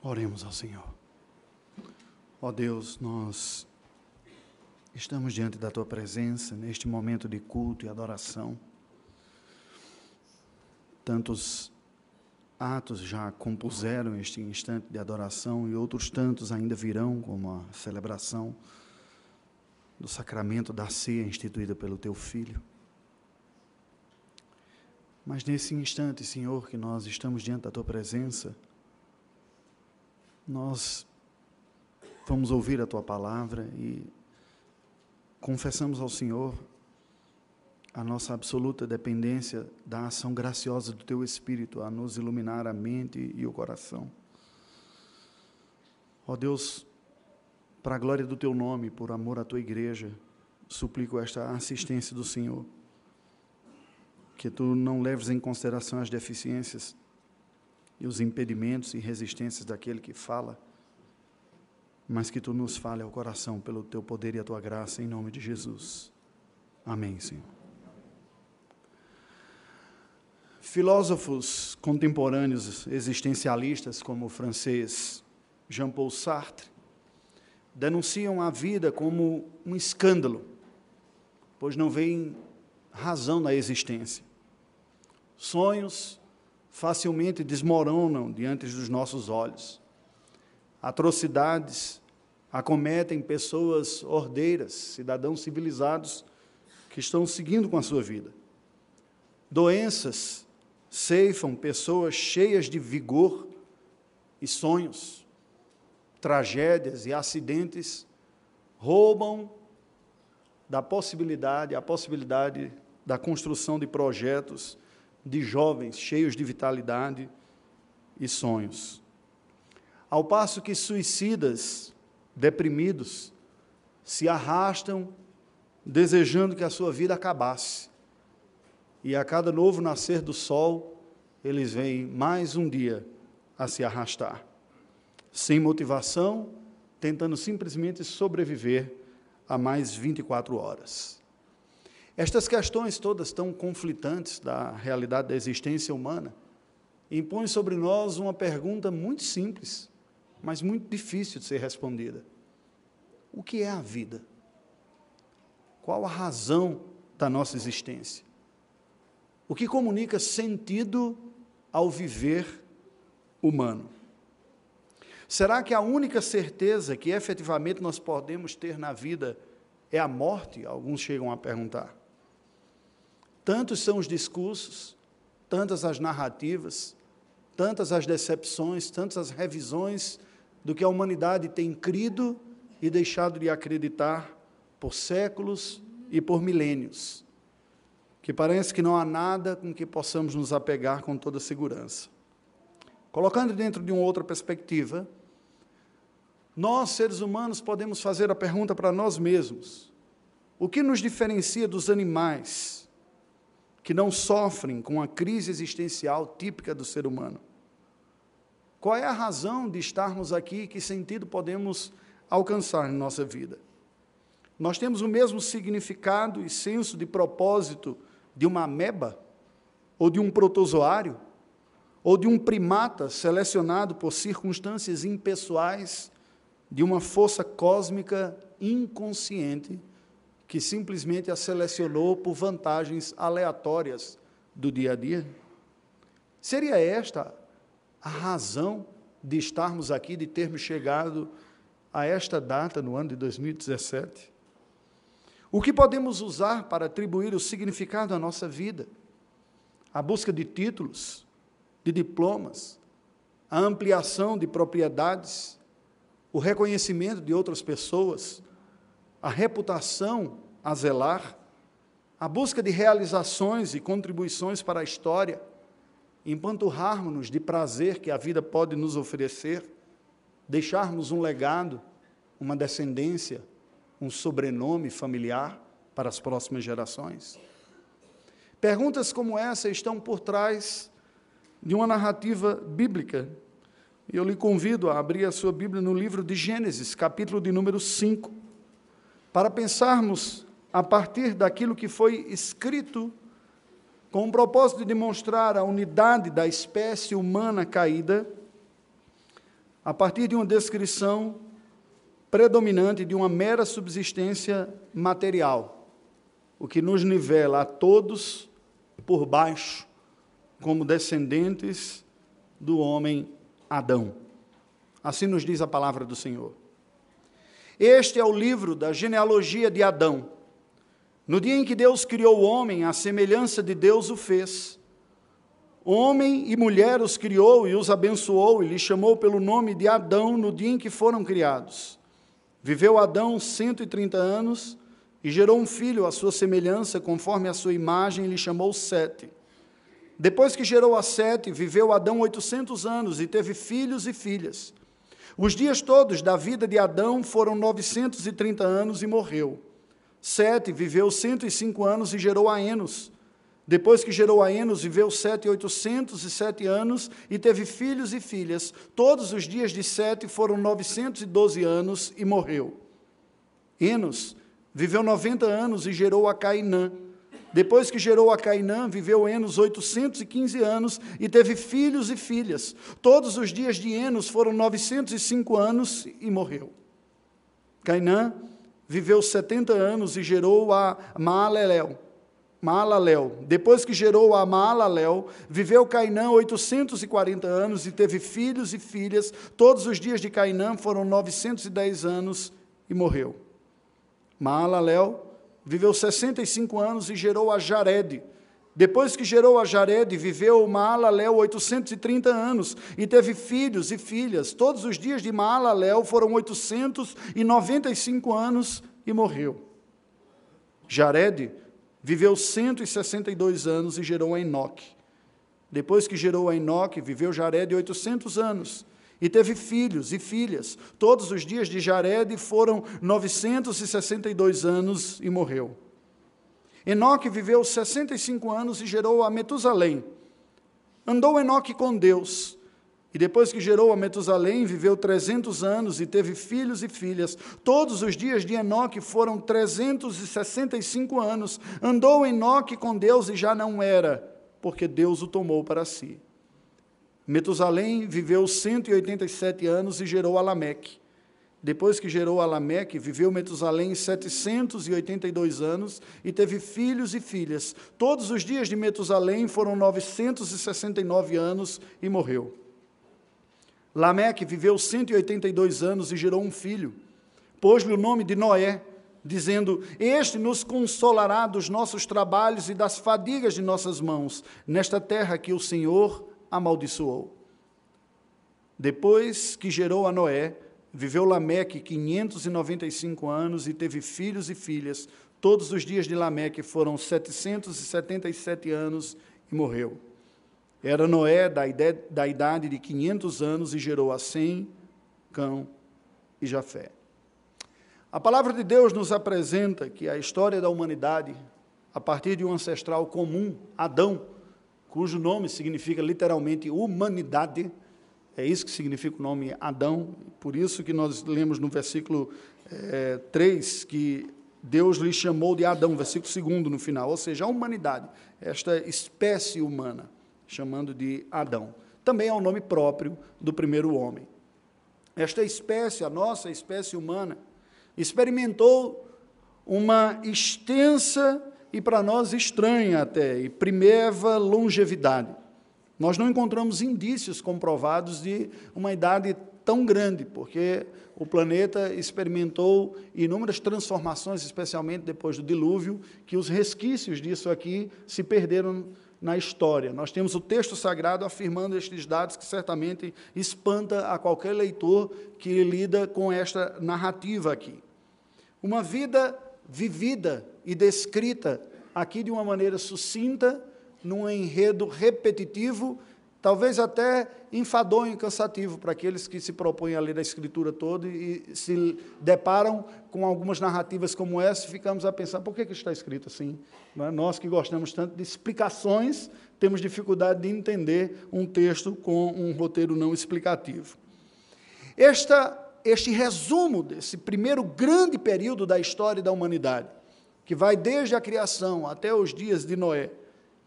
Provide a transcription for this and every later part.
Oremos ao Senhor. Ó Deus, nós estamos diante da tua presença neste momento de culto e adoração. Tantos atos já compuseram este instante de adoração e outros tantos ainda virão, como a celebração do sacramento da ceia instituída pelo teu filho. Mas nesse instante, Senhor, que nós estamos diante da tua presença, nós vamos ouvir a tua palavra e confessamos ao Senhor a nossa absoluta dependência da ação graciosa do teu Espírito a nos iluminar a mente e o coração. Ó Deus, para a glória do teu nome, por amor à tua igreja, suplico esta assistência do Senhor. Que tu não leves em consideração as deficiências e os impedimentos e resistências daquele que fala, mas que tu nos fale ao coração pelo teu poder e a tua graça, em nome de Jesus. Amém, Senhor. Filósofos contemporâneos existencialistas, como o francês Jean-Paul Sartre, denunciam a vida como um escândalo, pois não veem razão na existência. Sonhos, facilmente desmoronam diante dos nossos olhos. Atrocidades acometem pessoas ordeiras, cidadãos civilizados que estão seguindo com a sua vida. Doenças ceifam pessoas cheias de vigor e sonhos. Tragédias e acidentes roubam da possibilidade, a possibilidade da construção de projetos de jovens cheios de vitalidade e sonhos. Ao passo que suicidas, deprimidos, se arrastam desejando que a sua vida acabasse. E a cada novo nascer do sol, eles veem mais um dia a se arrastar. Sem motivação, tentando simplesmente sobreviver a mais 24 horas. Estas questões todas tão conflitantes da realidade da existência humana impõem sobre nós uma pergunta muito simples, mas muito difícil de ser respondida: O que é a vida? Qual a razão da nossa existência? O que comunica sentido ao viver humano? Será que a única certeza que efetivamente nós podemos ter na vida é a morte? Alguns chegam a perguntar. Tantos são os discursos, tantas as narrativas, tantas as decepções, tantas as revisões do que a humanidade tem crido e deixado de acreditar por séculos e por milênios, que parece que não há nada com que possamos nos apegar com toda segurança. Colocando dentro de uma outra perspectiva, nós, seres humanos, podemos fazer a pergunta para nós mesmos: o que nos diferencia dos animais? Que não sofrem com a crise existencial típica do ser humano. Qual é a razão de estarmos aqui? Que sentido podemos alcançar em nossa vida? Nós temos o mesmo significado e senso de propósito de uma ameba, ou de um protozoário, ou de um primata selecionado por circunstâncias impessoais de uma força cósmica inconsciente que simplesmente a selecionou por vantagens aleatórias do dia a dia? Seria esta a razão de estarmos aqui, de termos chegado a esta data no ano de 2017? O que podemos usar para atribuir o significado à nossa vida? A busca de títulos, de diplomas, a ampliação de propriedades, o reconhecimento de outras pessoas, a reputação a zelar, a busca de realizações e contribuições para a história, empanturrarmos-nos de prazer que a vida pode nos oferecer, deixarmos um legado, uma descendência, um sobrenome familiar para as próximas gerações. Perguntas como essa estão por trás de uma narrativa bíblica. E eu lhe convido a abrir a sua Bíblia no livro de Gênesis, capítulo de número 5 para pensarmos a partir daquilo que foi escrito com o propósito de demonstrar a unidade da espécie humana caída, a partir de uma descrição predominante de uma mera subsistência material, o que nos nivela a todos por baixo como descendentes do homem Adão. Assim nos diz a palavra do Senhor. Este é o livro da genealogia de Adão. No dia em que Deus criou o homem, a semelhança de Deus o fez. Homem e mulher os criou e os abençoou e lhe chamou pelo nome de Adão no dia em que foram criados. Viveu Adão 130 anos e gerou um filho à sua semelhança, conforme a sua imagem, e lhe chamou Sete. Depois que gerou a Sete, viveu Adão 800 anos e teve filhos e filhas. Os dias todos da vida de Adão foram 930 anos e morreu. Sete viveu 105 anos e gerou a Enos. Depois que gerou a Enos, viveu sete oitocentos e sete anos e teve filhos e filhas. Todos os dias de Sete foram 912 anos e morreu. Enos viveu 90 anos e gerou a Cainã. Depois que gerou a Cainã, viveu Enos 815 anos e teve filhos e filhas. Todos os dias de Enos foram 905 anos e morreu. Cainã viveu 70 anos e gerou a Maalalel. Maalalel. Depois que gerou a Maalalel, viveu Cainã 840 anos e teve filhos e filhas. Todos os dias de Cainã foram 910 anos e morreu. Maalalel viveu 65 anos e gerou a Jared. Depois que gerou a Jared, viveu Maalalel 830 anos e teve filhos e filhas. Todos os dias de Maalalel foram 895 anos e morreu. Jared viveu 162 anos e gerou a Enoque. Depois que gerou a Enoque, viveu Jared 800 anos e teve filhos e filhas. Todos os dias de Jared foram 962 anos e morreu. Enoque viveu 65 anos e gerou a Metusalém. Andou Enoque com Deus. E depois que gerou a Metusalém, viveu 300 anos e teve filhos e filhas. Todos os dias de Enoque foram 365 anos. Andou Enoque com Deus e já não era, porque Deus o tomou para si. Metusalém viveu 187 anos e gerou Alameque. Depois que gerou Alameque, viveu Metusalém 782 anos e teve filhos e filhas. Todos os dias de Metusalém foram 969 anos e morreu. Lameque viveu 182 anos e gerou um filho. Pôs-lhe o nome de Noé, dizendo: Este nos consolará dos nossos trabalhos e das fadigas de nossas mãos, nesta terra que o Senhor amaldiçoou. Depois que gerou a Noé, viveu Lameque 595 anos e teve filhos e filhas. Todos os dias de Lameque foram 777 anos e morreu. Era Noé da, idade de 500 anos e gerou a Sem, Cão e Jafé. A palavra de Deus nos apresenta que a história da humanidade, a partir de um ancestral comum, Adão, cujo nome significa literalmente humanidade, é isso que significa o nome Adão, por isso que nós lemos no versículo é, eh, 3 que Deus lhe chamou de Adão, versículo 2 no final, ou seja, a humanidade, esta espécie humana, chamando de Adão. Também é o nome próprio do primeiro homem. Esta espécie, a nossa espécie humana, experimentou uma extensa e para nós estranha até, e primeva longevidade. Nós não encontramos indícios comprovados de uma idade tão grande, porque o planeta experimentou inúmeras transformações, especialmente depois do dilúvio, que os resquícios disso aqui se perderam na história. Nós temos o texto sagrado afirmando estes dados que certamente espanta a qualquer leitor que lida com esta narrativa aqui. Uma vida vivida e descrita aqui de uma maneira sucinta, num enredo repetitivo, talvez até enfadonho e cansativo para aqueles que se propõem a ler a Escritura toda e se deparam com algumas narrativas como essa, ficamos a pensar, por que, que está escrito assim? É? Nós que gostamos tanto de explicações, temos dificuldade de entender um texto com um roteiro não explicativo. Esta, este resumo desse primeiro grande período da história da humanidade, que vai desde a criação até os dias de Noé,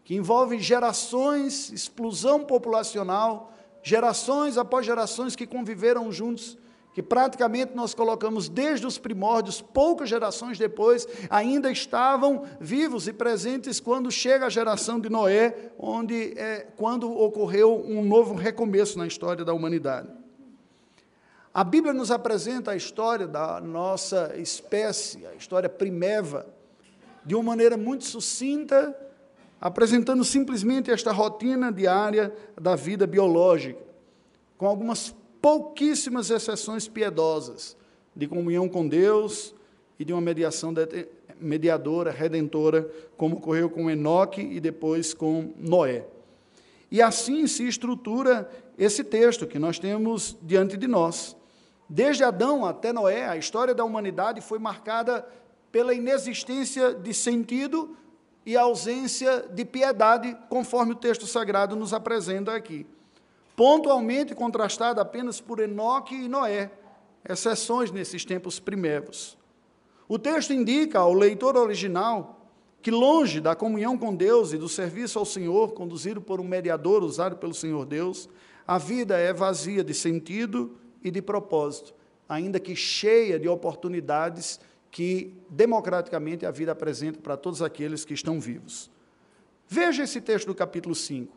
que envolve gerações, explosão populacional, gerações após gerações que conviveram juntos, que praticamente nós colocamos desde os primórdios, poucas gerações depois, ainda estavam vivos e presentes quando chega a geração de Noé, onde é, quando ocorreu um novo recomeço na história da humanidade. A Bíblia nos apresenta a história da nossa espécie, a história primeva, de uma maneira muito sucinta, apresentando simplesmente esta rotina diária da vida biológica, com algumas pouquíssimas exceções piedosas de comunhão com Deus e de uma mediação mediadora, redentora, como ocorreu com Enoque e depois com Noé. E assim se estrutura esse texto que nós temos diante de nós. Desde Adão até Noé, a história da humanidade foi marcada pela inexistência de sentido e ausência de piedade, conforme o texto sagrado nos apresenta aqui. Pontualmente contrastada apenas por Enoque e Noé, exceções nesses tempos primeiros. O texto indica ao leitor original que, longe da comunhão com Deus e do serviço ao Senhor, conduzido por um mediador usado pelo Senhor Deus, a vida é vazia de sentido e de propósito, ainda que cheia de oportunidades que democraticamente a vida apresenta para todos aqueles que estão vivos. Veja esse texto do capítulo 5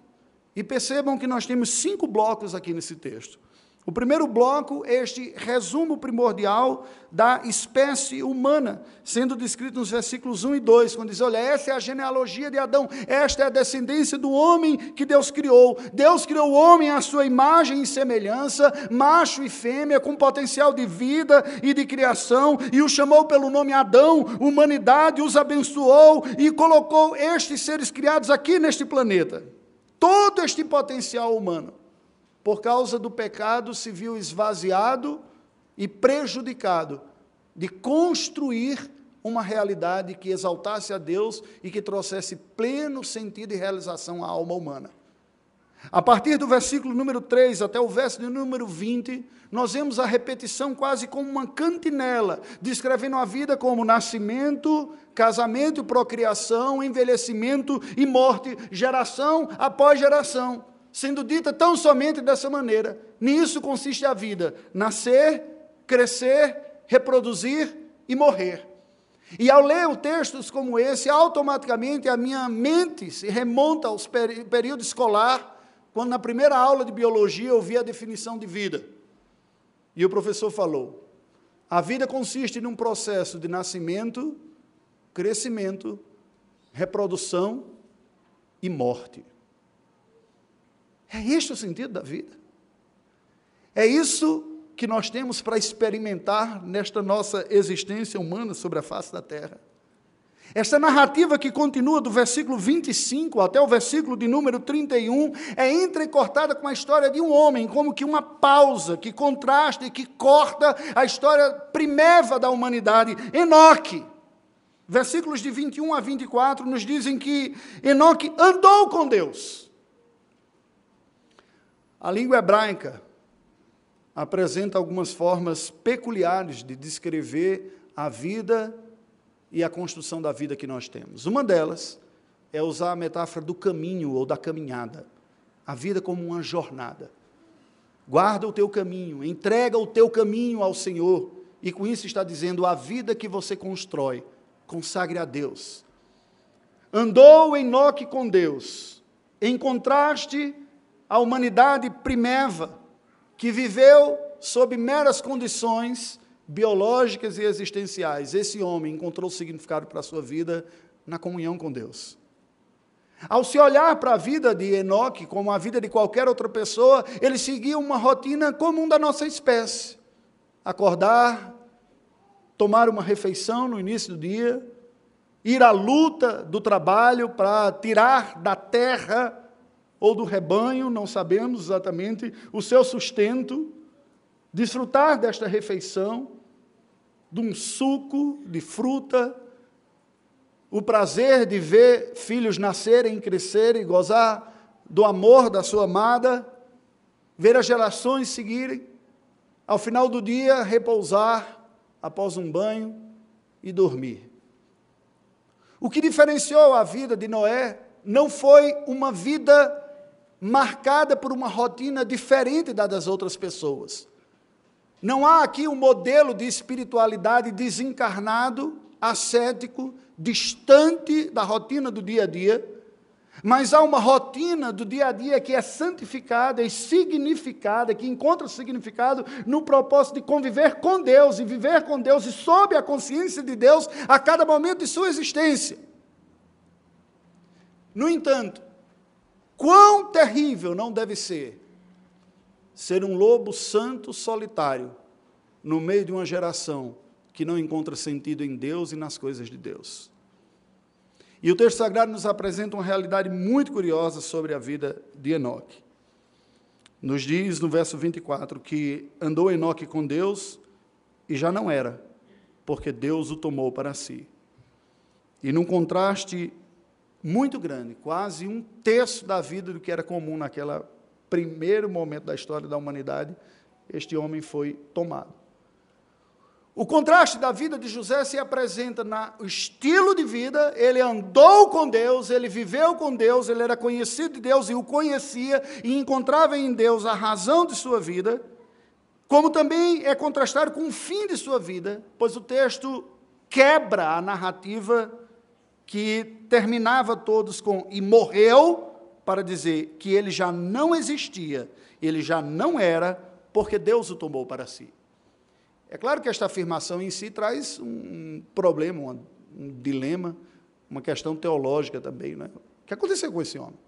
e percebam que nós temos cinco blocos aqui nesse texto. O primeiro bloco este resumo primordial da espécie humana, sendo descrito nos versículos 1 e 2, quando diz: Olha, essa é a genealogia de Adão, esta é a descendência do homem que Deus criou. Deus criou o homem à sua imagem e semelhança, macho e fêmea, com potencial de vida e de criação, e o chamou pelo nome Adão, humanidade, os abençoou e colocou estes seres criados aqui neste planeta. Todo este potencial humano por causa do pecado, se viu esvaziado e prejudicado de construir uma realidade que exaltasse a Deus e que trouxesse pleno sentido e realização à alma humana. A partir do versículo número 3 até o verso número 20, nós vemos a repetição quase como uma cantinela, descrevendo a vida como nascimento, casamento, procriação, envelhecimento e morte, geração após geração sendo dita tão somente dessa maneira. Nisso consiste a vida: nascer, crescer, reproduzir e morrer. E ao ler textos como esse, automaticamente a minha mente se remonta ao período escolar, quando na primeira aula de biologia eu vi a definição de vida. E o professor falou: a vida consiste num processo de nascimento, crescimento, reprodução e morte. É este o sentido da vida. É isso que nós temos para experimentar nesta nossa existência humana sobre a face da terra. Esta narrativa que continua do versículo 25 até o versículo de número 31 é entrecortada com a história de um homem, como que uma pausa que contrasta e que corta a história primeva da humanidade, Enoque. Versículos de 21 a 24 nos dizem que Enoque andou com Deus. A língua hebraica apresenta algumas formas peculiares de descrever a vida e a construção da vida que nós temos. Uma delas é usar a metáfora do caminho ou da caminhada, a vida como uma jornada. Guarda o teu caminho, entrega o teu caminho ao Senhor, e com isso está dizendo a vida que você constrói, consagre a Deus. Andou Enoque com Deus, em contraste a humanidade primeva, que viveu sob meras condições biológicas e existenciais. Esse homem encontrou significado para a sua vida na comunhão com Deus. Ao se olhar para a vida de Enoque, como a vida de qualquer outra pessoa, ele seguia uma rotina comum da nossa espécie: acordar, tomar uma refeição no início do dia, ir à luta do trabalho para tirar da terra ou do rebanho, não sabemos exatamente, o seu sustento, desfrutar desta refeição, de um suco de fruta, o prazer de ver filhos nascerem, crescerem, gozar do amor da sua amada, ver as gerações seguirem, ao final do dia repousar após um banho e dormir. O que diferenciou a vida de Noé não foi uma vida marcada por uma rotina diferente da das outras pessoas. Não há aqui um modelo de espiritualidade desencarnado, ascético, distante da rotina do dia a dia, mas há uma rotina do dia a dia que é santificada e significada, que encontra significado no propósito de conviver com Deus e viver com Deus e sob a consciência de Deus a cada momento de sua existência. No entanto, quão terrível não deve ser ser um lobo santo solitário no meio de uma geração que não encontra sentido em Deus e nas coisas de Deus. E o texto sagrado nos apresenta uma realidade muito curiosa sobre a vida de Enoque. Nos diz no verso 24 que andou Enoque com Deus e já não era, porque Deus o tomou para si. E num contraste muito grande, quase um terço da vida do que era comum naquele primeiro momento da história da humanidade, este homem foi tomado. O contraste da vida de José se apresenta no estilo de vida, ele andou com Deus, ele viveu com Deus, ele era conhecido de Deus e o conhecia e encontrava em Deus a razão de sua vida, como também é contrastado com o fim de sua vida, pois o texto quebra a narrativa que terminava todos com e morreu, para dizer que ele já não existia, ele já não era, porque Deus o tomou para si. É claro que esta afirmação em si traz um problema, um dilema, uma questão teológica também. Né? O que aconteceu com esse homem?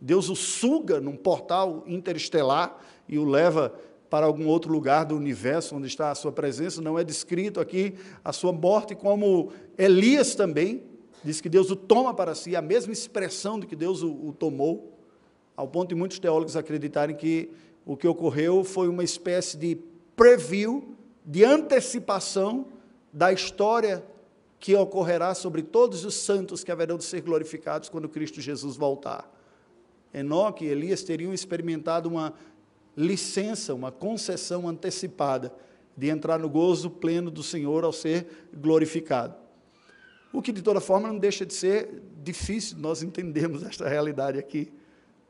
Deus o suga num portal interestelar e o leva para algum outro lugar do universo onde está a sua presença. Não é descrito aqui a sua morte como Elias também. Diz que Deus o toma para si, a mesma expressão de que Deus o, o tomou, ao ponto de muitos teólogos acreditarem que o que ocorreu foi uma espécie de preview de antecipação da história que ocorrerá sobre todos os santos que haverão de ser glorificados quando Cristo Jesus voltar. Enoque e Elias teriam experimentado uma licença, uma concessão antecipada de entrar no gozo pleno do Senhor ao ser glorificado. O que, de toda forma, não deixa de ser difícil nós entendermos esta realidade aqui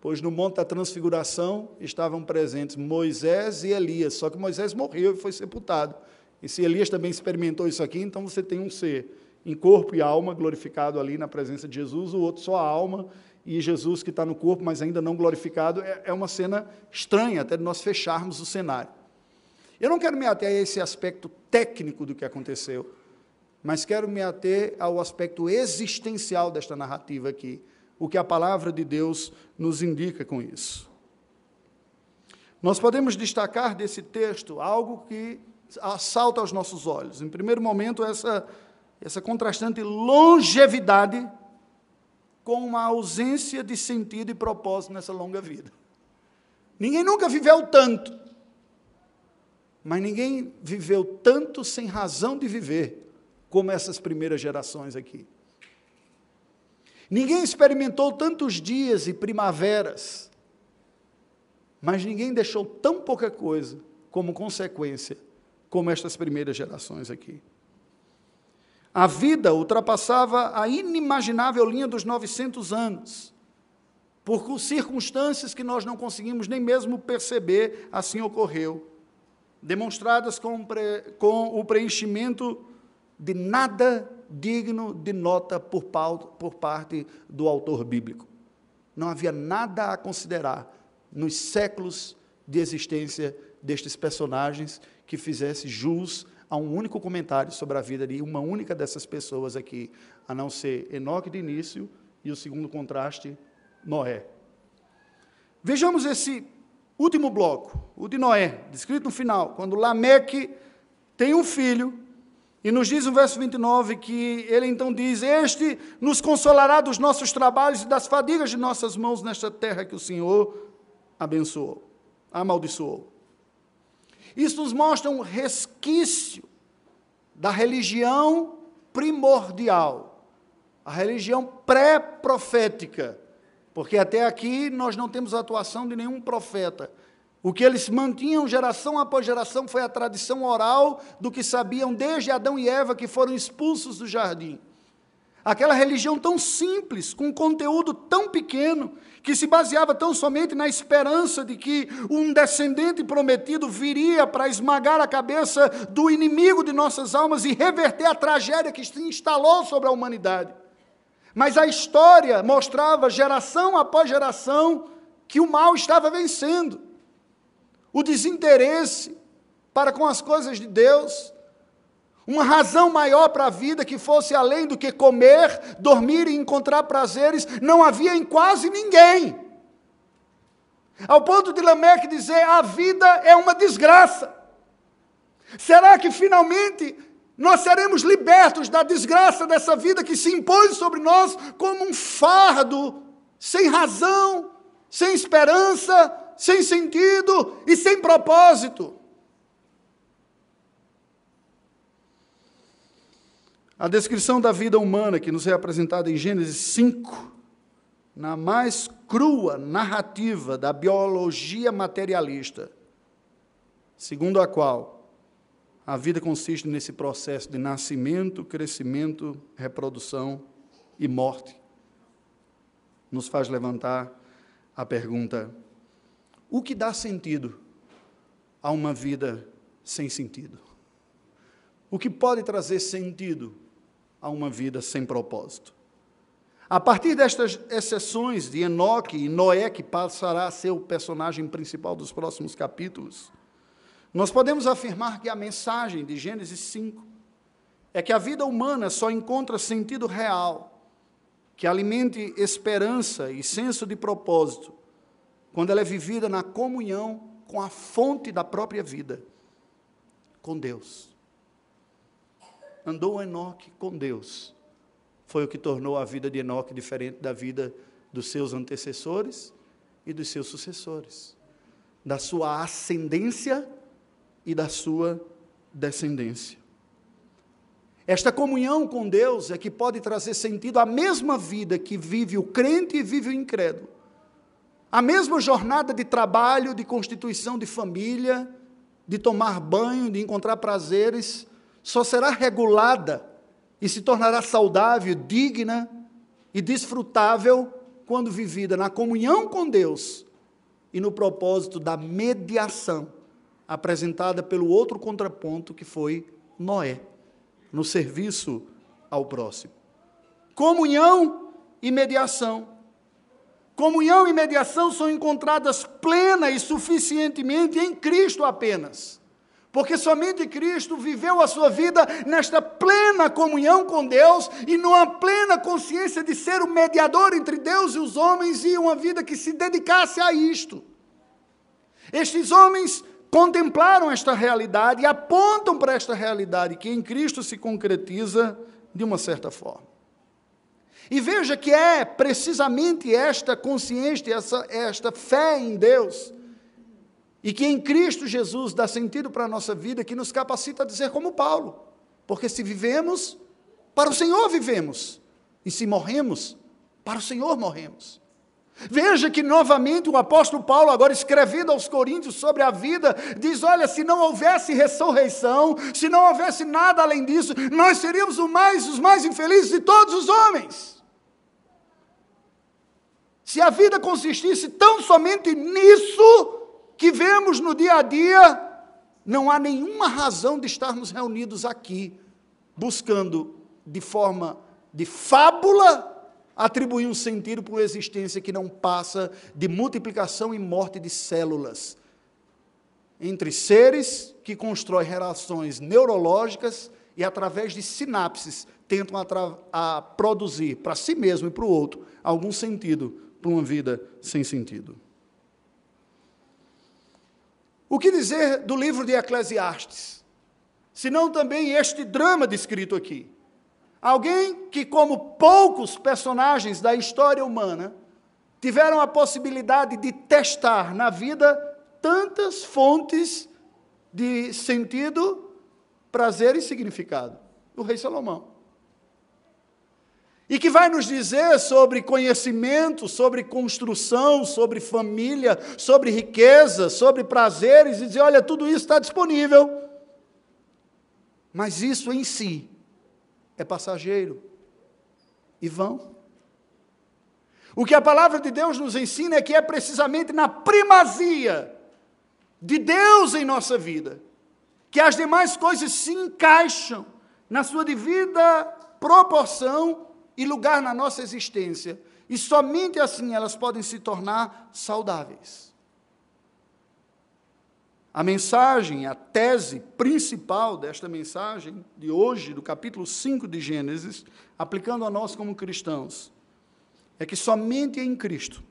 pois no Monte da Transfiguração estavam presentes Moisés e Elias, só que Moisés morreu e foi sepultado. E se Elias também experimentou isso aqui, então você tem um ser em corpo e alma glorificado ali na presença de Jesus, o outro só a alma e Jesus que está no corpo, mas ainda não glorificado. É, é uma cena estranha até de nós fecharmos o cenário. Eu não quero me ater a esse aspecto técnico do que aconteceu, mas quero me ater ao aspecto existencial desta narrativa aqui o que a palavra de Deus nos indica com isso. Nós podemos destacar desse texto algo que assalta aos nossos olhos. Em primeiro momento, essa, essa contrastante longevidade com uma ausência de sentido e propósito nessa longa vida. Ninguém nunca viveu tanto, mas ninguém viveu tanto sem razão de viver como essas primeiras gerações aqui. Ninguém experimentou tantos dias e primaveras, mas ninguém deixou tão pouca coisa como consequência, como estas primeiras gerações aqui. A vida ultrapassava a inimaginável linha dos 900 anos. Por circunstâncias que nós não conseguimos nem mesmo perceber, assim ocorreu. Demonstradas com, com o preenchimento de nada digno de nota por, por parte do autor bíblico. Não havia nada a considerar nos séculos de existência destes personagens que fizesse jus a um único comentário sobre a vida de uma única dessas pessoas aqui, a não ser Enoque de início e o segundo contraste, Noé. Vejamos esse último bloco, o de Noé, descrito no final, quando Lameque tem um filho e nos diz no verso 29 que ele então diz: Este nos consolará dos nossos trabalhos e das fadigas de nossas mãos nesta terra que o Senhor abençoou, amaldiçoou. Isso nos mostra um resquício da religião primordial, a religião pré-profética, porque até aqui nós não temos a atuação de nenhum profeta. O que eles mantinham geração após geração foi a tradição oral do que sabiam desde Adão e Eva que foram expulsos do jardim. Aquela religião tão simples, com um conteúdo tão pequeno, que se baseava tão somente na esperança de que um descendente prometido viria para esmagar a cabeça do inimigo de nossas almas e reverter a tragédia que se instalou sobre a humanidade. Mas a história mostrava, geração após geração, que o mal estava vencendo. O desinteresse para com as coisas de Deus, uma razão maior para a vida que fosse além do que comer, dormir e encontrar prazeres, não havia em quase ninguém. Ao ponto de Lameque dizer: a vida é uma desgraça. Será que finalmente nós seremos libertos da desgraça dessa vida que se impôs sobre nós como um fardo, sem razão, sem esperança, sem sentido e sem propósito? A descrição da vida humana que nos é apresentada em Gênesis 5, na mais crua narrativa da biologia materialista, segundo a qual a vida consiste nesse processo de nascimento, crescimento, reprodução e morte, nos faz levantar a pergunta: o que dá sentido a uma vida sem sentido? O que pode trazer sentido a uma vida sem propósito. A partir destas exceções de Enoque e Noé, que passará a ser o personagem principal dos próximos capítulos, nós podemos afirmar que a mensagem de Gênesis 5 é que a vida humana só encontra sentido real, que alimente esperança e senso de propósito, quando ela é vivida na comunhão com a fonte da própria vida, com Deus andou Enoque com Deus. Foi o que tornou a vida de Enoque diferente da vida dos seus antecessores e dos seus sucessores, da sua ascendência e da sua descendência. Esta comunhão com Deus é que pode trazer sentido à mesma vida que vive o crente e vive o incrédulo. A mesma jornada de trabalho, de constituição de família, de tomar banho, de encontrar prazeres, só será regulada e se tornará saudável, digna e desfrutável quando vivida na comunhão com Deus e no propósito da mediação apresentada pelo outro contraponto que foi Noé, no serviço ao próximo. Comunhão e mediação. Comunhão e mediação são encontradas plena e suficientemente em Cristo apenas. Porque somente Cristo viveu a sua vida nesta plena comunhão com Deus e numa plena consciência de ser o mediador entre Deus e os homens e uma vida que se dedicasse a isto. Estes homens contemplaram esta realidade e apontam para esta realidade que em Cristo se concretiza de uma certa forma. E veja que é precisamente esta consciência, essa, esta fé em Deus, e que em Cristo Jesus dá sentido para a nossa vida, que nos capacita a dizer como Paulo, porque se vivemos, para o Senhor vivemos, e se morremos, para o Senhor morremos. Veja que novamente o apóstolo Paulo, agora escrevendo aos Coríntios sobre a vida, diz: Olha, se não houvesse ressurreição, se não houvesse nada além disso, nós seríamos os mais, os mais infelizes de todos os homens. Se a vida consistisse tão somente nisso, que vemos no dia a dia, não há nenhuma razão de estarmos reunidos aqui, buscando de forma de fábula atribuir um sentido para uma existência que não passa de multiplicação e morte de células. Entre seres que constroem relações neurológicas e através de sinapses tentam a, produzir para si mesmo e para o outro algum sentido para uma vida sem sentido. O que dizer do livro de Eclesiastes? Senão também este drama descrito aqui. Alguém que, como poucos personagens da história humana, tiveram a possibilidade de testar na vida tantas fontes de sentido, prazer e significado. O rei Salomão e que vai nos dizer sobre conhecimento, sobre construção, sobre família, sobre riqueza, sobre prazeres, e dizer: olha, tudo isso está disponível. Mas isso em si é passageiro. e vão. O que a palavra de Deus nos ensina é que é precisamente na primazia de Deus em nossa vida que as demais coisas se encaixam na sua devida proporção e lugar na nossa existência. E somente assim elas podem se tornar saudáveis. A mensagem, a tese principal desta mensagem de hoje, do capítulo 5 de Gênesis, aplicando a nós como cristãos, é que somente em Cristo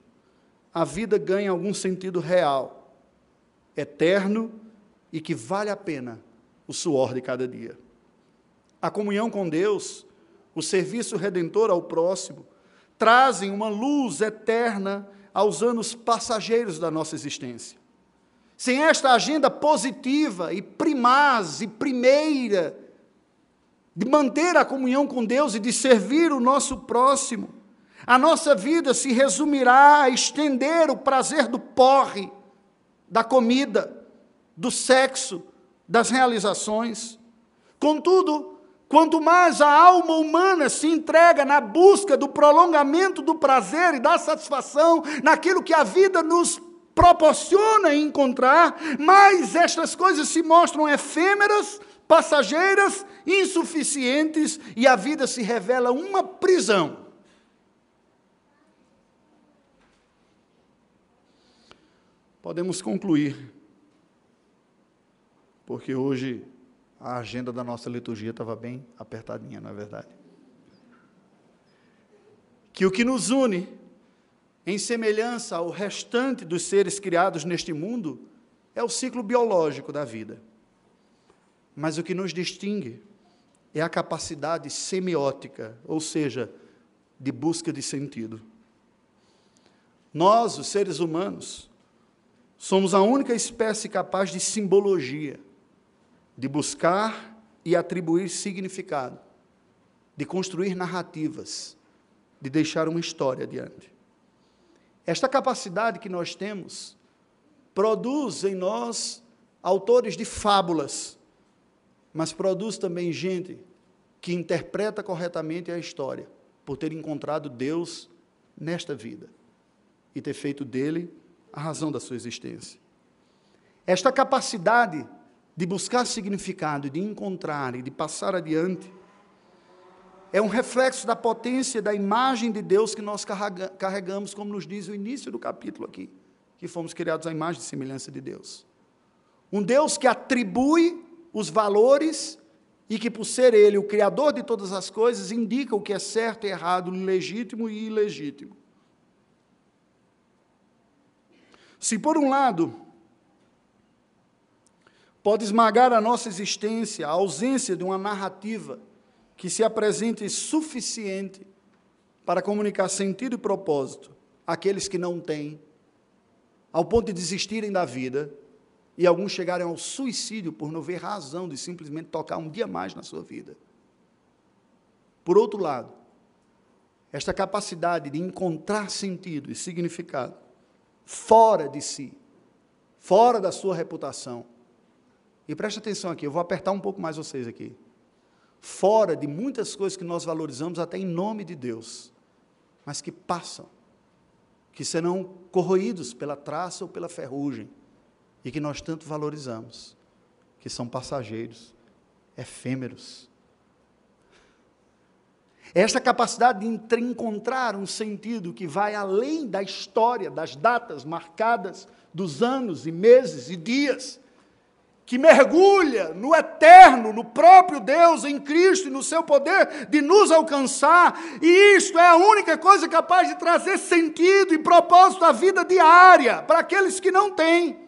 a vida ganha algum sentido real, eterno e que vale a pena o suor de cada dia. A comunhão com Deus, o serviço redentor ao próximo, trazem uma luz eterna aos anos passageiros da nossa existência. Sem esta agenda positiva e primaz e primeira de manter a comunhão com Deus e de servir o nosso próximo, a nossa vida se resumirá a estender o prazer do porre, da comida, do sexo, das realizações. Contudo, quanto mais a alma humana se entrega na busca do prolongamento do prazer e da satisfação naquilo que a vida nos proporciona encontrar, mais estas coisas se mostram efêmeras, passageiras, insuficientes e a vida se revela uma prisão. Podemos concluir, porque hoje a agenda da nossa liturgia estava bem apertadinha, não é verdade? Que o que nos une, em semelhança ao restante dos seres criados neste mundo, é o ciclo biológico da vida. Mas o que nos distingue é a capacidade semiótica, ou seja, de busca de sentido. Nós, os seres humanos, Somos a única espécie capaz de simbologia, de buscar e atribuir significado, de construir narrativas, de deixar uma história adiante. Esta capacidade que nós temos produz em nós autores de fábulas, mas produz também gente que interpreta corretamente a história, por ter encontrado Deus nesta vida e ter feito dele a razão da sua existência. Esta capacidade de buscar significado, de encontrar e de passar adiante, é um reflexo da potência da imagem de Deus que nós carregamos, como nos diz o início do capítulo aqui, que fomos criados à imagem e semelhança de Deus. Um Deus que atribui os valores e que, por ser Ele o Criador de todas as coisas, indica o que é certo errado, legítimo e ilegítimo. Se, por um lado, pode esmagar a nossa existência a ausência de uma narrativa que se apresente suficiente para comunicar sentido e propósito àqueles que não têm, ao ponto de desistirem da vida e alguns chegarem ao suicídio por não ver razão de simplesmente tocar um dia mais na sua vida. Por outro lado, esta capacidade de encontrar sentido e significado fora de si, fora da sua reputação. E preste atenção aqui, eu vou apertar um pouco mais vocês aqui. Fora de muitas coisas que nós valorizamos até em nome de Deus, mas que passam, que serão corroídos pela traça ou pela ferrugem, e que nós tanto valorizamos, que são passageiros, efêmeros, esta capacidade de encontrar um sentido que vai além da história, das datas marcadas, dos anos e meses e dias, que mergulha no eterno, no próprio Deus, em Cristo e no seu poder de nos alcançar, e isto é a única coisa capaz de trazer sentido e propósito à vida diária para aqueles que não têm,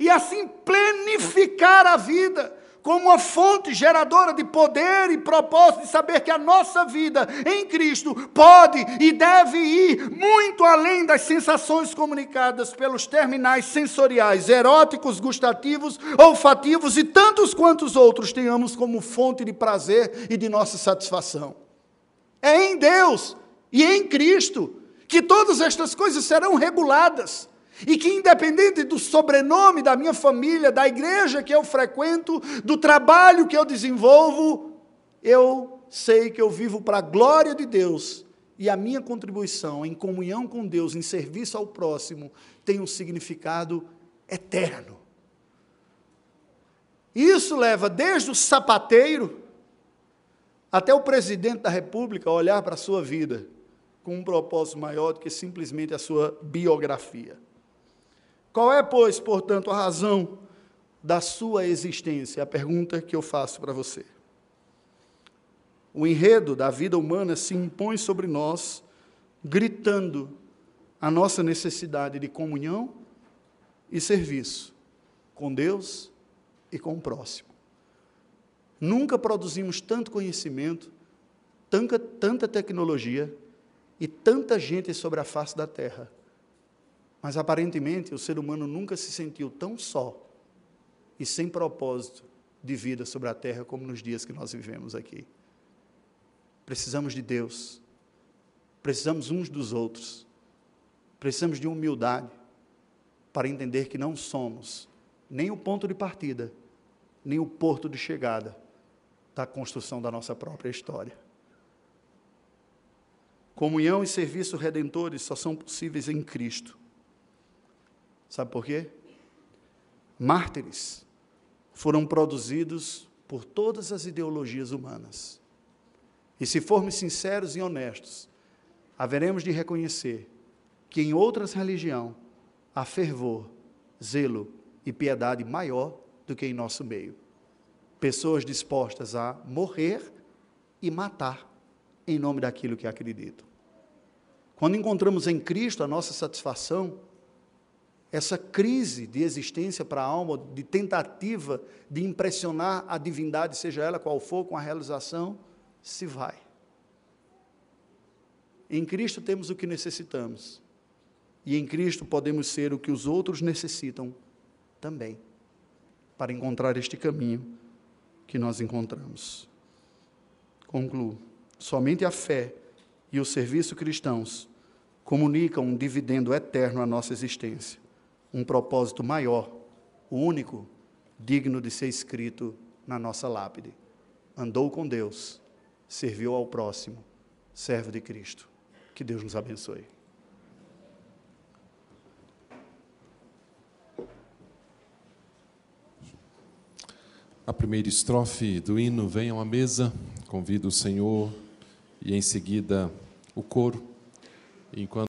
e assim planificar a vida como uma fonte geradora de poder e propósito de saber que a nossa vida em Cristo pode e deve ir muito além das sensações comunicadas pelos terminais sensoriais, eróticos, gustativos, olfativos e tantos quantos outros tenhamos como fonte de prazer e de nossa satisfação. É em Deus e em Cristo que todas estas coisas serão reguladas e que, independente do sobrenome da minha família, da igreja que eu frequento, do trabalho que eu desenvolvo, eu sei que eu vivo para a glória de Deus e a minha contribuição em comunhão com Deus, em serviço ao próximo, tem um significado eterno. Isso leva desde o sapateiro até o presidente da República a olhar para a sua vida com um propósito maior do que simplesmente a sua biografia. Qual é, pois, portanto, a razão da sua existência? É a pergunta que eu faço para você. O enredo da vida humana se impõe sobre nós, gritando a nossa necessidade de comunhão e serviço com Deus e com o próximo. Nunca produzimos tanto conhecimento, tanta, tanta tecnologia e tanta gente sobre a face da terra. Mas aparentemente o ser humano nunca se sentiu tão só e sem propósito de vida sobre a terra como nos dias que nós vivemos aqui. Precisamos de Deus, precisamos uns dos outros, precisamos de humildade para entender que não somos nem o ponto de partida, nem o porto de chegada da construção da nossa própria história. Comunhão e serviço redentores só são possíveis em Cristo. Sabe por quê? Mártires foram produzidos por todas as ideologias humanas. E se formos sinceros e honestos, haveremos de reconhecer que em outras religiões há fervor, zelo e piedade maior do que em nosso meio. Pessoas dispostas a morrer e matar em nome daquilo que acreditam. Quando encontramos em Cristo a nossa satisfação, essa crise de existência para a alma, de tentativa de impressionar a divindade, seja ela qual for, com a realização, se vai. Em Cristo temos o que necessitamos, e em Cristo podemos ser o que os outros necessitam também, para encontrar este caminho que nós encontramos. Concluo. Somente a fé e o serviço cristãos comunicam um dividendo eterno à nossa existência, um propósito maior, único, digno de ser escrito na nossa lápide. Andou com Deus, serviu ao próximo, servo de Cristo. Que Deus nos abençoe. A primeira estrofe do hino Venham à mesa, convido o Senhor e em seguida o coro. Enquanto